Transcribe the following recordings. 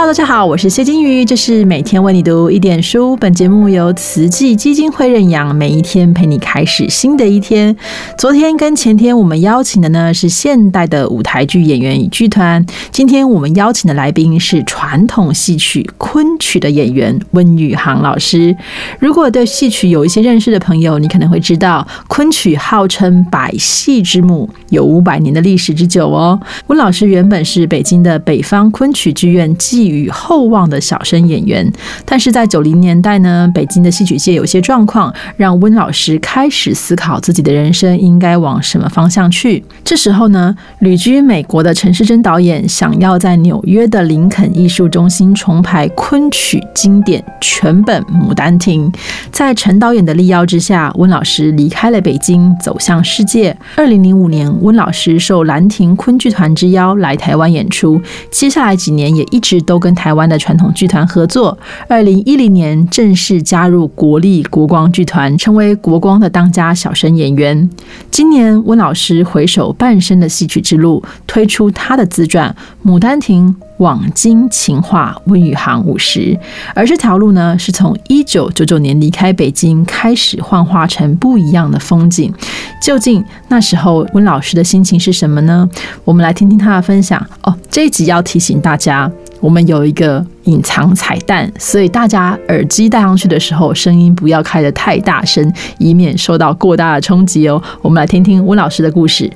Hello，大家好，我是谢金鱼，这是每天为你读一点书。本节目由慈济基金会认养，每一天陪你开始新的一天。昨天跟前天我们邀请的呢是现代的舞台剧演员与剧团，今天我们邀请的来宾是传统戏曲昆曲的演员温宇航老师。如果对戏曲有一些认识的朋友，你可能会知道，昆曲号称百戏之母，有五百年的历史之久哦。温老师原本是北京的北方昆曲剧院与厚望的小生演员，但是在九零年代呢，北京的戏曲界有些状况，让温老师开始思考自己的人生应该往什么方向去。这时候呢，旅居美国的陈世珍导演想要在纽约的林肯艺术中心重排昆曲经典全本《牡丹亭》。在陈导演的力邀之下，温老师离开了北京，走向世界。二零零五年，温老师受兰亭昆剧团之邀来台湾演出，接下来几年也一直都跟台湾的传统剧团合作。二零一零年正式加入国立国光剧团，成为国光的当家小生演员。今年，温老师回首半生的戏曲之路，推出他的自传《牡丹亭》。往今情话温宇航五十，而这条路呢，是从一九九九年离开北京开始幻化成不一样的风景。究竟那时候温老师的心情是什么呢？我们来听听他的分享哦。这一集要提醒大家，我们有一个隐藏彩蛋，所以大家耳机戴上去的时候，声音不要开得太大声，以免受到过大的冲击哦。我们来听听温老师的故事。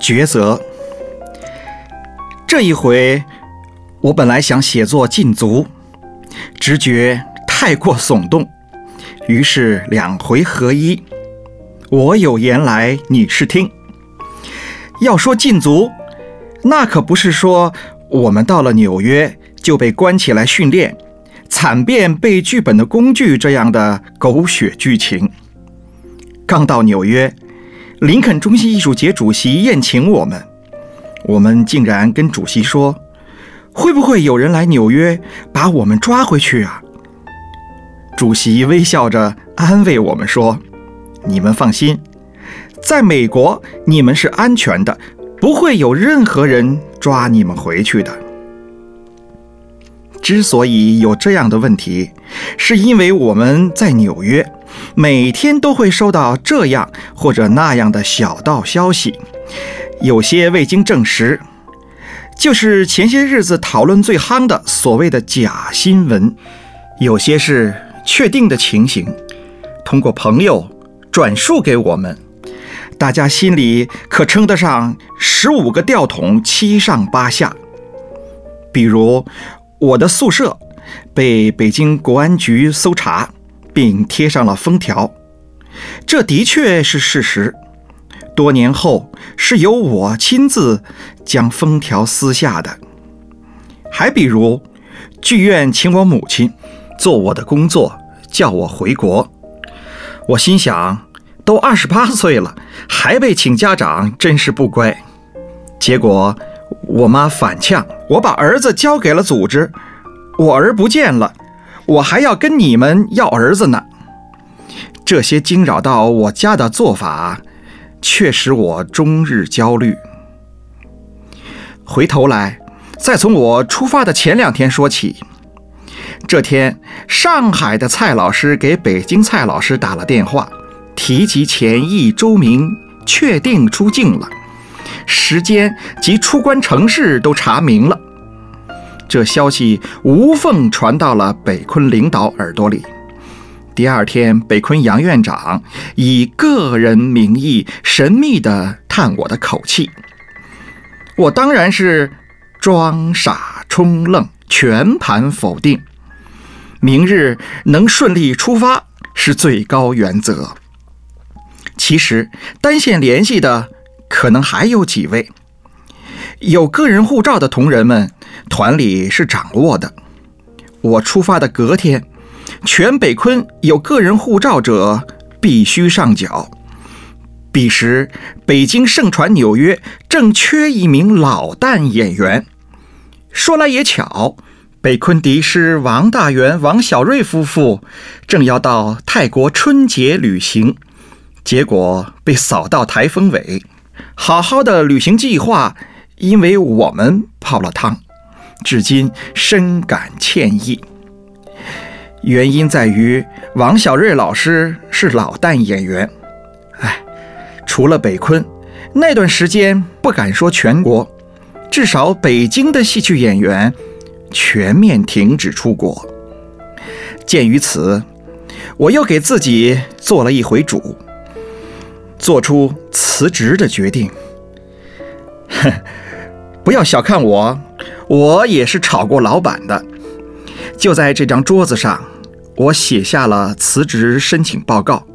抉择。这一回，我本来想写作禁足，直觉太过耸动，于是两回合一。我有言来，你是听。要说禁足，那可不是说我们到了纽约就被关起来训练，惨变背剧本的工具这样的狗血剧情。刚到纽约。林肯中心艺术节主席宴请我们，我们竟然跟主席说：“会不会有人来纽约把我们抓回去啊？”主席微笑着安慰我们说：“你们放心，在美国你们是安全的，不会有任何人抓你们回去的。”之所以有这样的问题，是因为我们在纽约。每天都会收到这样或者那样的小道消息，有些未经证实，就是前些日子讨论最夯的所谓的假新闻；有些是确定的情形，通过朋友转述给我们，大家心里可称得上十五个吊桶七上八下。比如我的宿舍被北京国安局搜查。并贴上了封条，这的确是事实。多年后，是由我亲自将封条撕下的。还比如，剧院请我母亲做我的工作，叫我回国。我心想，都二十八岁了，还被请家长，真是不乖。结果，我妈反呛，我把儿子交给了组织，我儿不见了。我还要跟你们要儿子呢，这些惊扰到我家的做法，却使我终日焦虑。回头来，再从我出发的前两天说起。这天，上海的蔡老师给北京蔡老师打了电话，提及前一周明确定出境了，时间及出关城市都查明了。这消息无缝传到了北昆领导耳朵里。第二天，北昆杨院长以个人名义神秘地探我的口气，我当然是装傻充愣，全盘否定。明日能顺利出发是最高原则。其实单线联系的可能还有几位，有个人护照的同仁们。团里是掌握的。我出发的隔天，全北昆有个人护照者必须上缴。彼时，北京盛传纽约正缺一名老旦演员。说来也巧，北昆笛师王大元、王小瑞夫妇正要到泰国春节旅行，结果被扫到台风尾，好好的旅行计划因为我们泡了汤，至今深感歉意。原因在于王小瑞老师是老旦演员，哎，除了北昆，那段时间不敢说全国，至少北京的戏曲演员全面停止出国。鉴于此，我又给自己做了一回主，做出辞职的决定。哼，不要小看我，我也是炒过老板的。就在这张桌子上。我写下了辞职申请报告，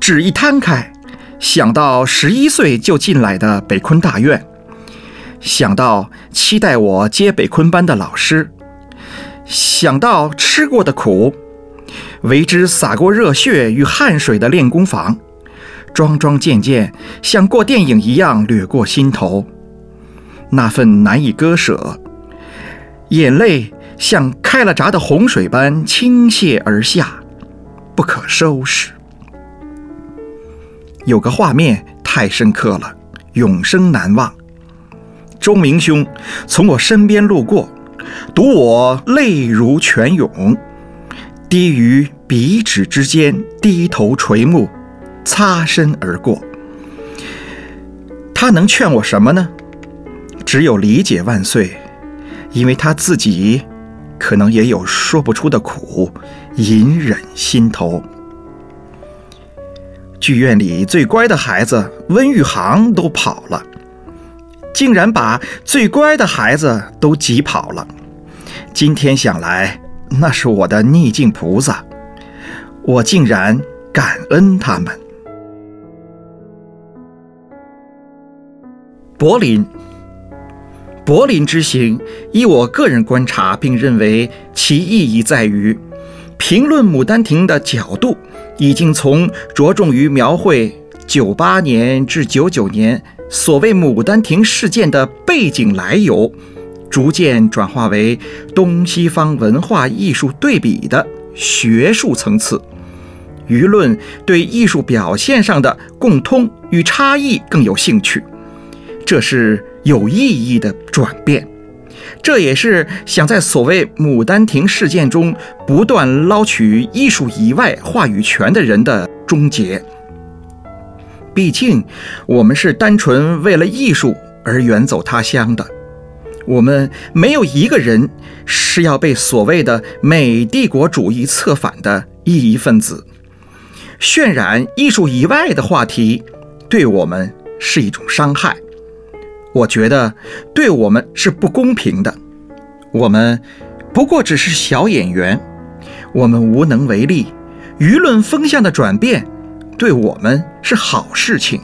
纸一摊开，想到十一岁就进来的北昆大院，想到期待我接北昆班的老师，想到吃过的苦，为之洒过热血与汗水的练功房，桩桩件件像过电影一样掠过心头，那份难以割舍，眼泪。像开了闸的洪水般倾泻而下，不可收拾。有个画面太深刻了，永生难忘。周明兄从我身边路过，读我泪如泉涌，低于鼻指之间，低头垂目，擦身而过。他能劝我什么呢？只有理解万岁，因为他自己。可能也有说不出的苦，隐忍心头。剧院里最乖的孩子温玉航都跑了，竟然把最乖的孩子都挤跑了。今天想来，那是我的逆境菩萨，我竟然感恩他们。柏林。柏林之行，依我个人观察，并认为其意义在于评论《牡丹亭》的角度，已经从着重于描绘九八年至九九年所谓牡丹亭事件的背景来由，逐渐转化为东西方文化艺术对比的学术层次。舆论对艺术表现上的共通与差异更有兴趣，这是。有意义的转变，这也是想在所谓《牡丹亭》事件中不断捞取艺术以外话语权的人的终结。毕竟，我们是单纯为了艺术而远走他乡的，我们没有一个人是要被所谓的美帝国主义策反的异义分子。渲染艺术以外的话题，对我们是一种伤害。我觉得对我们是不公平的。我们不过只是小演员，我们无能为力。舆论风向的转变，对我们是好事情。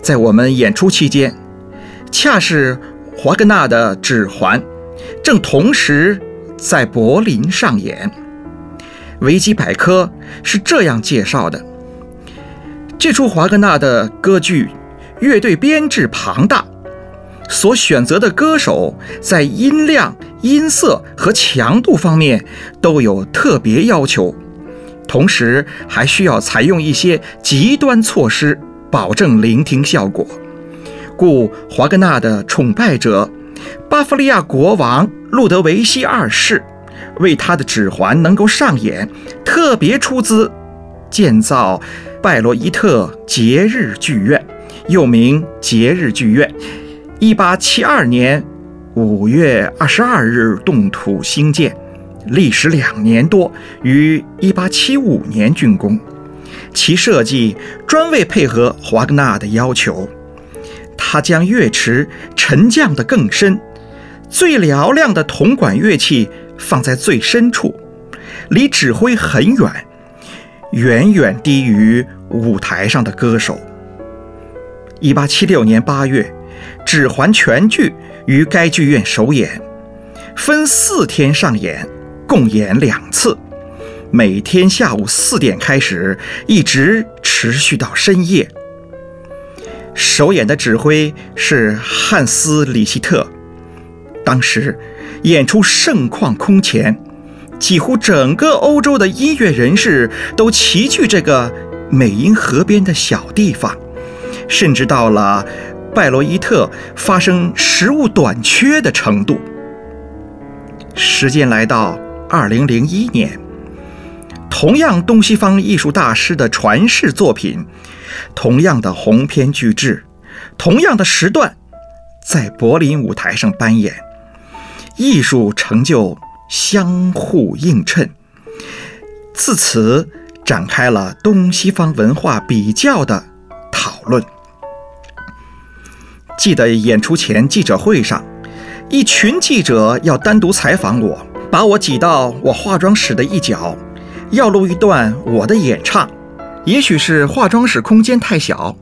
在我们演出期间，恰是华格纳的《指环》正同时在柏林上演。维基百科是这样介绍的：这出华格纳的歌剧。乐队编制庞大，所选择的歌手在音量、音色和强度方面都有特别要求，同时还需要采用一些极端措施，保证聆听效果。故华格纳的崇拜者巴伐利亚国王路德维希二世为他的指环能够上演，特别出资建造拜罗伊特节日剧院。又名节日剧院，一八七二年五月二十二日动土兴建，历时两年多，于一八七五年竣工。其设计专为配合华格纳的要求，他将乐池沉降得更深，最嘹亮的铜管乐器放在最深处，离指挥很远，远远低于舞台上的歌手。一八七六年八月，《指环》全剧于该剧院首演，分四天上演，共演两次，每天下午四点开始，一直持续到深夜。首演的指挥是汉斯·里希特。当时演出盛况空前，几乎整个欧洲的音乐人士都齐聚这个美因河边的小地方。甚至到了拜罗伊特发生食物短缺的程度。时间来到二零零一年，同样东西方艺术大师的传世作品，同样的鸿篇巨制，同样的时段，在柏林舞台上扮演，艺术成就相互映衬，自此展开了东西方文化比较的讨论。记得演出前记者会上。一群记者要单独采访我，把我挤到我化妆室的一角，要录一段我的演唱。也许是化妆室空间太小，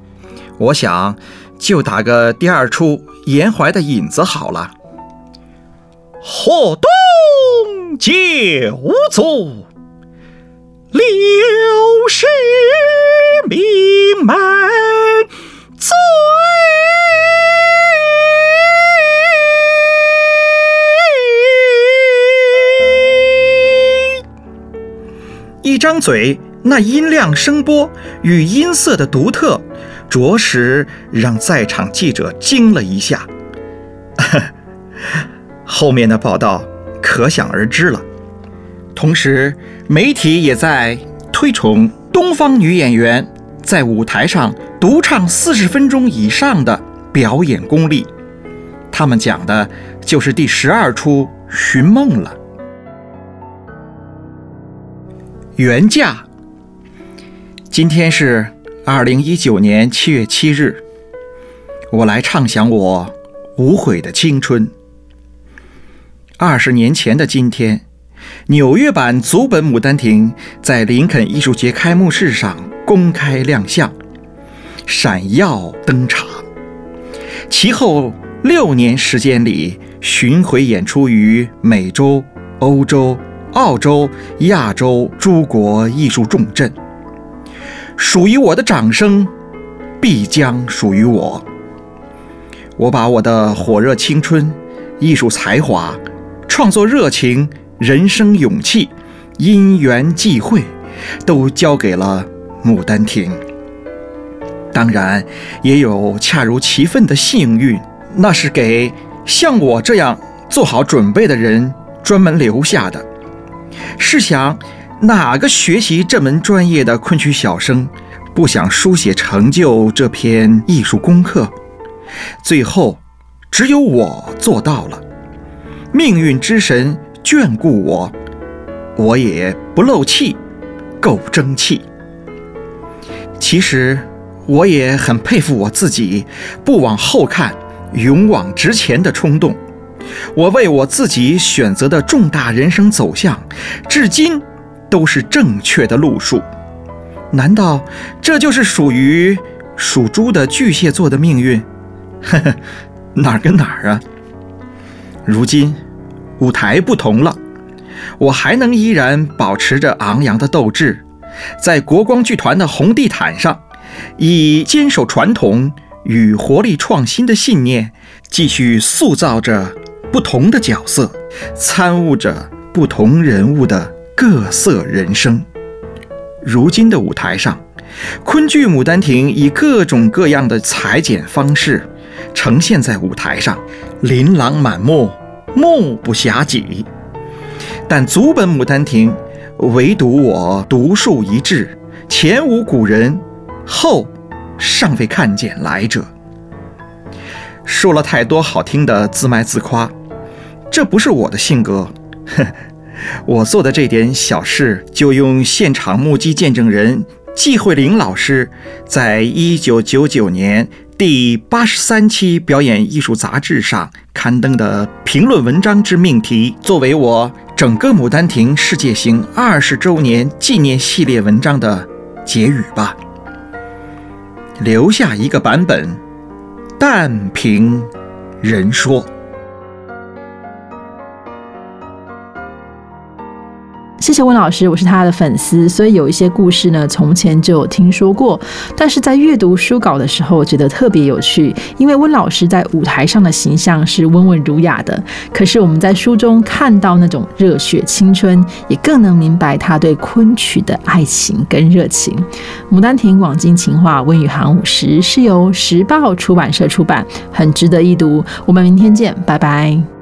我想就打个第二出严怀的影子好了。河东九族，六世名门嘴，那音量、声波与音色的独特，着实让在场记者惊了一下。后面的报道可想而知了。同时，媒体也在推崇东方女演员在舞台上独唱四十分钟以上的表演功力。他们讲的就是第十二出《寻梦》了。原价。今天是二零一九年七月七日，我来畅想我无悔的青春。二十年前的今天，纽约版足本《牡丹亭》在林肯艺术节开幕式上公开亮相，闪耀登场。其后六年时间里，巡回演出于美洲、欧洲。澳洲、亚洲诸国艺术重镇，属于我的掌声，必将属于我。我把我的火热青春、艺术才华、创作热情、人生勇气、因缘际会，都交给了《牡丹亭》。当然，也有恰如其分的幸运，那是给像我这样做好准备的人专门留下的。试想，哪个学习这门专业的昆曲小生，不想书写成就这篇艺术功课？最后，只有我做到了。命运之神眷顾我，我也不漏气，够争气。其实，我也很佩服我自己，不往后看，勇往直前的冲动。我为我自己选择的重大人生走向，至今都是正确的路数。难道这就是属于属猪的巨蟹座的命运？呵呵，哪儿跟哪儿啊？如今舞台不同了，我还能依然保持着昂扬的斗志，在国光剧团的红地毯上，以坚守传统与活力创新的信念，继续塑造着。不同的角色，参悟着不同人物的各色人生。如今的舞台上，昆剧《牡丹亭》以各种各样的裁剪方式呈现在舞台上，琳琅满目，目不暇给。但足本《牡丹亭》，唯独我独树一帜，前无古人，后尚未看见来者。说了太多好听的自卖自夸。这不是我的性格，哼！我做的这点小事，就用现场目击见证人季慧玲老师在一九九九年第八十三期表演艺术杂志上刊登的评论文章之命题，作为我整个《牡丹亭》世界行二十周年纪念系列文章的结语吧。留下一个版本，但凭人说。谢谢温老师，我是他的粉丝，所以有一些故事呢，从前就有听说过。但是在阅读书稿的时候，觉得特别有趣，因为温老师在舞台上的形象是温文儒雅的，可是我们在书中看到那种热血青春，也更能明白他对昆曲的爱情跟热情。《牡丹亭》《广金情话》《温宇航五十》是由时报出版社出版，很值得一读。我们明天见，拜拜。